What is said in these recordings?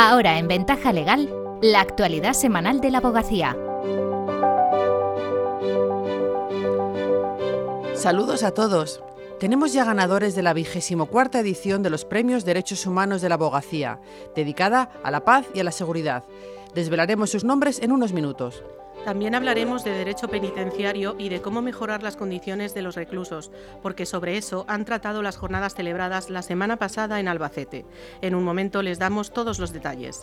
Ahora en Ventaja Legal, la actualidad semanal de la abogacía. Saludos a todos. Tenemos ya ganadores de la vigésimo cuarta edición de los Premios Derechos Humanos de la Abogacía, dedicada a la paz y a la seguridad. Desvelaremos sus nombres en unos minutos. También hablaremos de derecho penitenciario y de cómo mejorar las condiciones de los reclusos, porque sobre eso han tratado las jornadas celebradas la semana pasada en Albacete. En un momento les damos todos los detalles.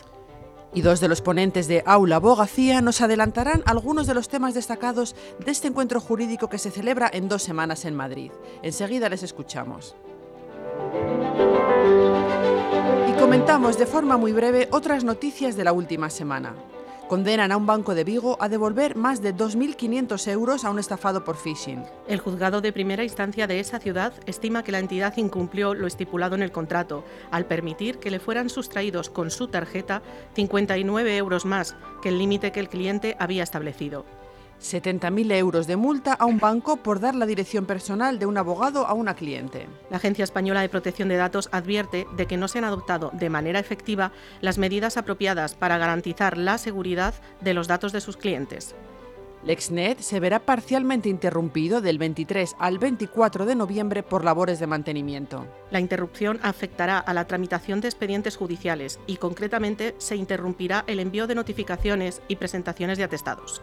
Y dos de los ponentes de Aula Abogacía nos adelantarán algunos de los temas destacados de este encuentro jurídico que se celebra en dos semanas en Madrid. Enseguida les escuchamos. Y comentamos de forma muy breve otras noticias de la última semana condenan a un banco de Vigo a devolver más de 2.500 euros a un estafado por phishing. El juzgado de primera instancia de esa ciudad estima que la entidad incumplió lo estipulado en el contrato al permitir que le fueran sustraídos con su tarjeta 59 euros más que el límite que el cliente había establecido. 70.000 euros de multa a un banco por dar la dirección personal de un abogado a una cliente. La Agencia Española de Protección de Datos advierte de que no se han adoptado de manera efectiva las medidas apropiadas para garantizar la seguridad de los datos de sus clientes. LexNet se verá parcialmente interrumpido del 23 al 24 de noviembre por labores de mantenimiento. La interrupción afectará a la tramitación de expedientes judiciales y concretamente se interrumpirá el envío de notificaciones y presentaciones de atestados.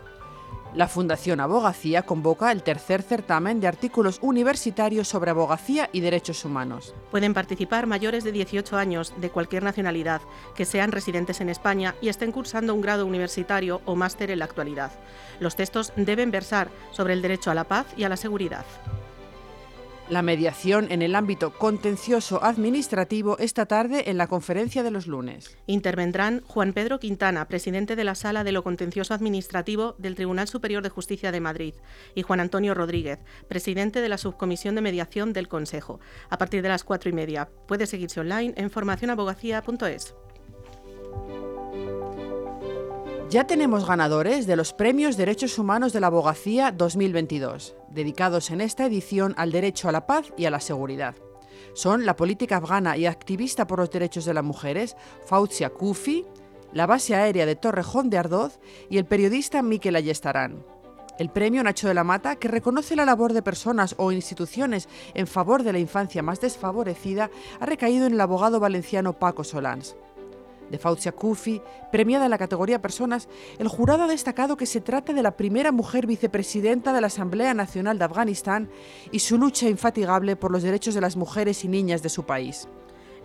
La Fundación Abogacía convoca el tercer certamen de artículos universitarios sobre abogacía y derechos humanos. Pueden participar mayores de 18 años de cualquier nacionalidad que sean residentes en España y estén cursando un grado universitario o máster en la actualidad. Los textos deben versar sobre el derecho a la paz y a la seguridad. La mediación en el ámbito contencioso administrativo esta tarde en la conferencia de los lunes. Intervendrán Juan Pedro Quintana, presidente de la Sala de lo Contencioso Administrativo del Tribunal Superior de Justicia de Madrid, y Juan Antonio Rodríguez, presidente de la Subcomisión de Mediación del Consejo, a partir de las cuatro y media. Puede seguirse online en formacionabogacía.es. Ya tenemos ganadores de los Premios Derechos Humanos de la Abogacía 2022, dedicados en esta edición al derecho a la paz y a la seguridad. Son la política afgana y activista por los derechos de las mujeres, Fauzia Kufi, la base aérea de Torrejón de Ardoz y el periodista Miquel Ayestarán. El premio Nacho de la Mata, que reconoce la labor de personas o instituciones en favor de la infancia más desfavorecida, ha recaído en el abogado valenciano Paco Solans de Fauzia Kufi, premiada en la categoría Personas, el jurado ha destacado que se trata de la primera mujer vicepresidenta de la Asamblea Nacional de Afganistán y su lucha infatigable por los derechos de las mujeres y niñas de su país.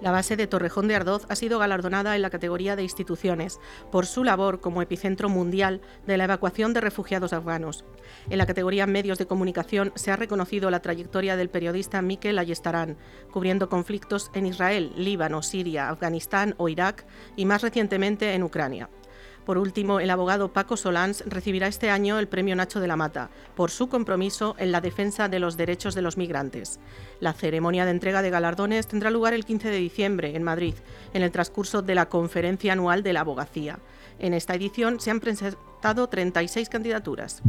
La base de Torrejón de Ardoz ha sido galardonada en la categoría de instituciones por su labor como epicentro mundial de la evacuación de refugiados afganos. En la categoría medios de comunicación se ha reconocido la trayectoria del periodista Mikel Ayestarán, cubriendo conflictos en Israel, Líbano, Siria, Afganistán o Irak y más recientemente en Ucrania. Por último, el abogado Paco Solans recibirá este año el Premio Nacho de la Mata por su compromiso en la defensa de los derechos de los migrantes. La ceremonia de entrega de galardones tendrá lugar el 15 de diciembre en Madrid, en el transcurso de la Conferencia Anual de la Abogacía. En esta edición se han presentado 36 candidaturas.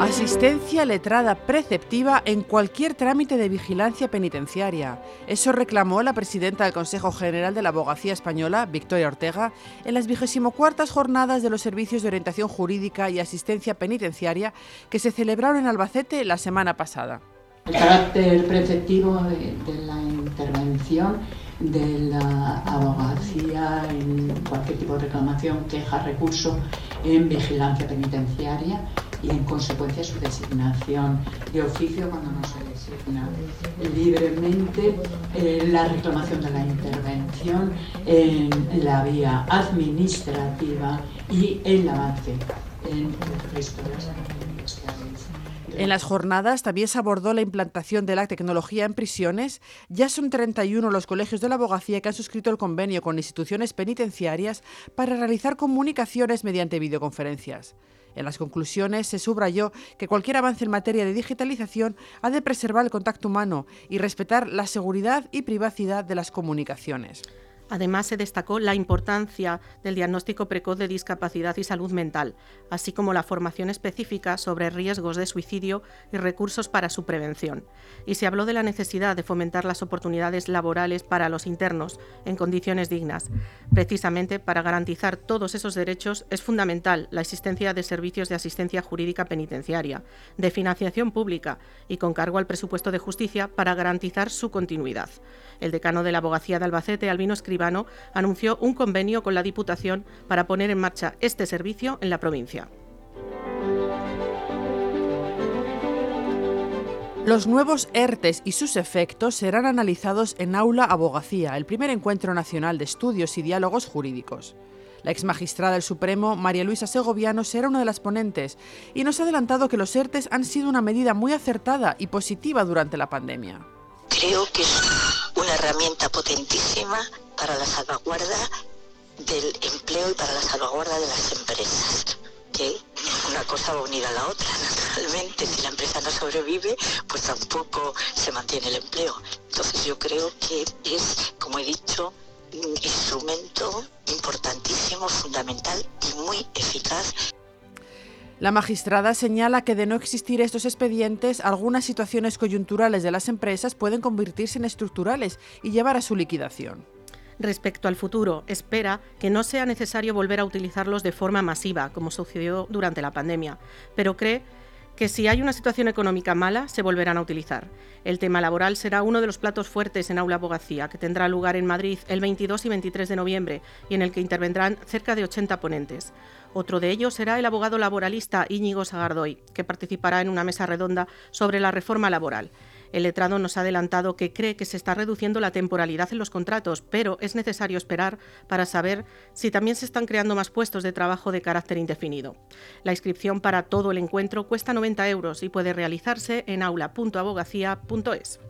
Asistencia letrada preceptiva en cualquier trámite de vigilancia penitenciaria. Eso reclamó la presidenta del Consejo General de la Abogacía Española, Victoria Ortega, en las 24 jornadas de los servicios de orientación jurídica y asistencia penitenciaria que se celebraron en Albacete la semana pasada. El carácter preceptivo de, de la intervención de la abogacía en cualquier tipo de reclamación, queja, recurso en vigilancia penitenciaria y en consecuencia su designación de oficio cuando no se designa libremente eh, la reclamación de la intervención en la vía administrativa y el avance en el resto de las en las jornadas también se abordó la implantación de la tecnología en prisiones. Ya son 31 los colegios de la abogacía que han suscrito el convenio con instituciones penitenciarias para realizar comunicaciones mediante videoconferencias. En las conclusiones se subrayó que cualquier avance en materia de digitalización ha de preservar el contacto humano y respetar la seguridad y privacidad de las comunicaciones. Además, se destacó la importancia del diagnóstico precoz de discapacidad y salud mental, así como la formación específica sobre riesgos de suicidio y recursos para su prevención. Y se habló de la necesidad de fomentar las oportunidades laborales para los internos en condiciones dignas. Precisamente para garantizar todos esos derechos es fundamental la existencia de servicios de asistencia jurídica penitenciaria, de financiación pública y con cargo al presupuesto de justicia para garantizar su continuidad. El decano de la Abogacía de Albacete, Albino Escribano, anunció un convenio con la Diputación para poner en marcha este servicio en la provincia. Los nuevos ERTES y sus efectos serán analizados en Aula Abogacía, el primer encuentro nacional de estudios y diálogos jurídicos. La ex magistrada del Supremo, María Luisa Segoviano, será una de las ponentes y nos ha adelantado que los ERTES han sido una medida muy acertada y positiva durante la pandemia. Creo que es una herramienta potentísima para la salvaguarda del empleo y para la salvaguarda de las empresas. Que una cosa va a unir a la otra, naturalmente. Si la empresa no sobrevive, pues tampoco se mantiene el empleo. Entonces yo creo que es, como he dicho, un instrumento importantísimo, fundamental y muy eficaz la magistrada señala que de no existir estos expedientes, algunas situaciones coyunturales de las empresas pueden convertirse en estructurales y llevar a su liquidación. Respecto al futuro, espera que no sea necesario volver a utilizarlos de forma masiva, como sucedió durante la pandemia, pero cree que si hay una situación económica mala, se volverán a utilizar. El tema laboral será uno de los platos fuertes en Aula Abogacía, que tendrá lugar en Madrid el 22 y 23 de noviembre y en el que intervendrán cerca de 80 ponentes. Otro de ellos será el abogado laboralista Íñigo Sagardoy, que participará en una mesa redonda sobre la reforma laboral. El letrado nos ha adelantado que cree que se está reduciendo la temporalidad en los contratos, pero es necesario esperar para saber si también se están creando más puestos de trabajo de carácter indefinido. La inscripción para todo el encuentro cuesta 90 euros y puede realizarse en aula.abogacía.es.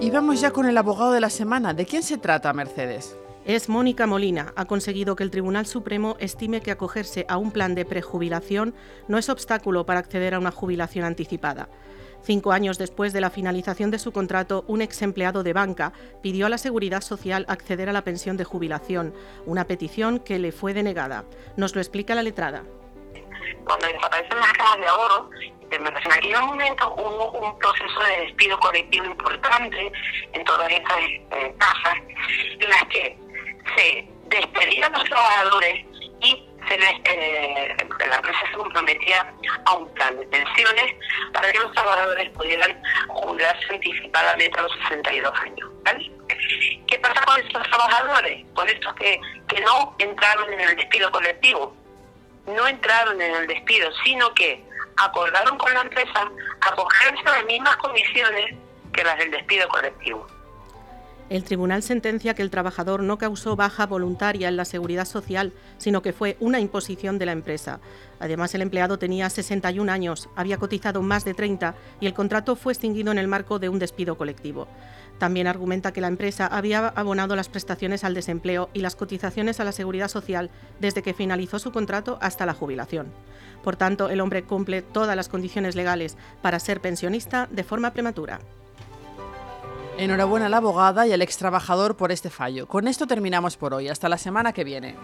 Y vamos ya con el abogado de la semana. ¿De quién se trata, Mercedes? Es Mónica Molina. Ha conseguido que el Tribunal Supremo estime que acogerse a un plan de prejubilación no es obstáculo para acceder a una jubilación anticipada. Cinco años después de la finalización de su contrato, un ex empleado de banca pidió a la Seguridad Social acceder a la pensión de jubilación, una petición que le fue denegada. Nos lo explica la letrada. Cuando desaparecen las cajas de ahorro, en aquel momento hubo un proceso de despido colectivo importante en todas estas eh, casas, en las que se despedían los trabajadores y se les, eh, la empresa se comprometía a un plan de pensiones para que los trabajadores pudieran jubilarse anticipadamente a los 62 años. ¿Qué pasa con estos trabajadores? Con estos que, que no entraron en el despido colectivo. No entraron en el despido, sino que acordaron con la empresa acogerse a las mismas condiciones que las del despido colectivo. El tribunal sentencia que el trabajador no causó baja voluntaria en la seguridad social, sino que fue una imposición de la empresa. Además, el empleado tenía 61 años, había cotizado más de 30 y el contrato fue extinguido en el marco de un despido colectivo. También argumenta que la empresa había abonado las prestaciones al desempleo y las cotizaciones a la seguridad social desde que finalizó su contrato hasta la jubilación. Por tanto, el hombre cumple todas las condiciones legales para ser pensionista de forma prematura. Enhorabuena a la abogada y al ex trabajador por este fallo. Con esto terminamos por hoy. Hasta la semana que viene.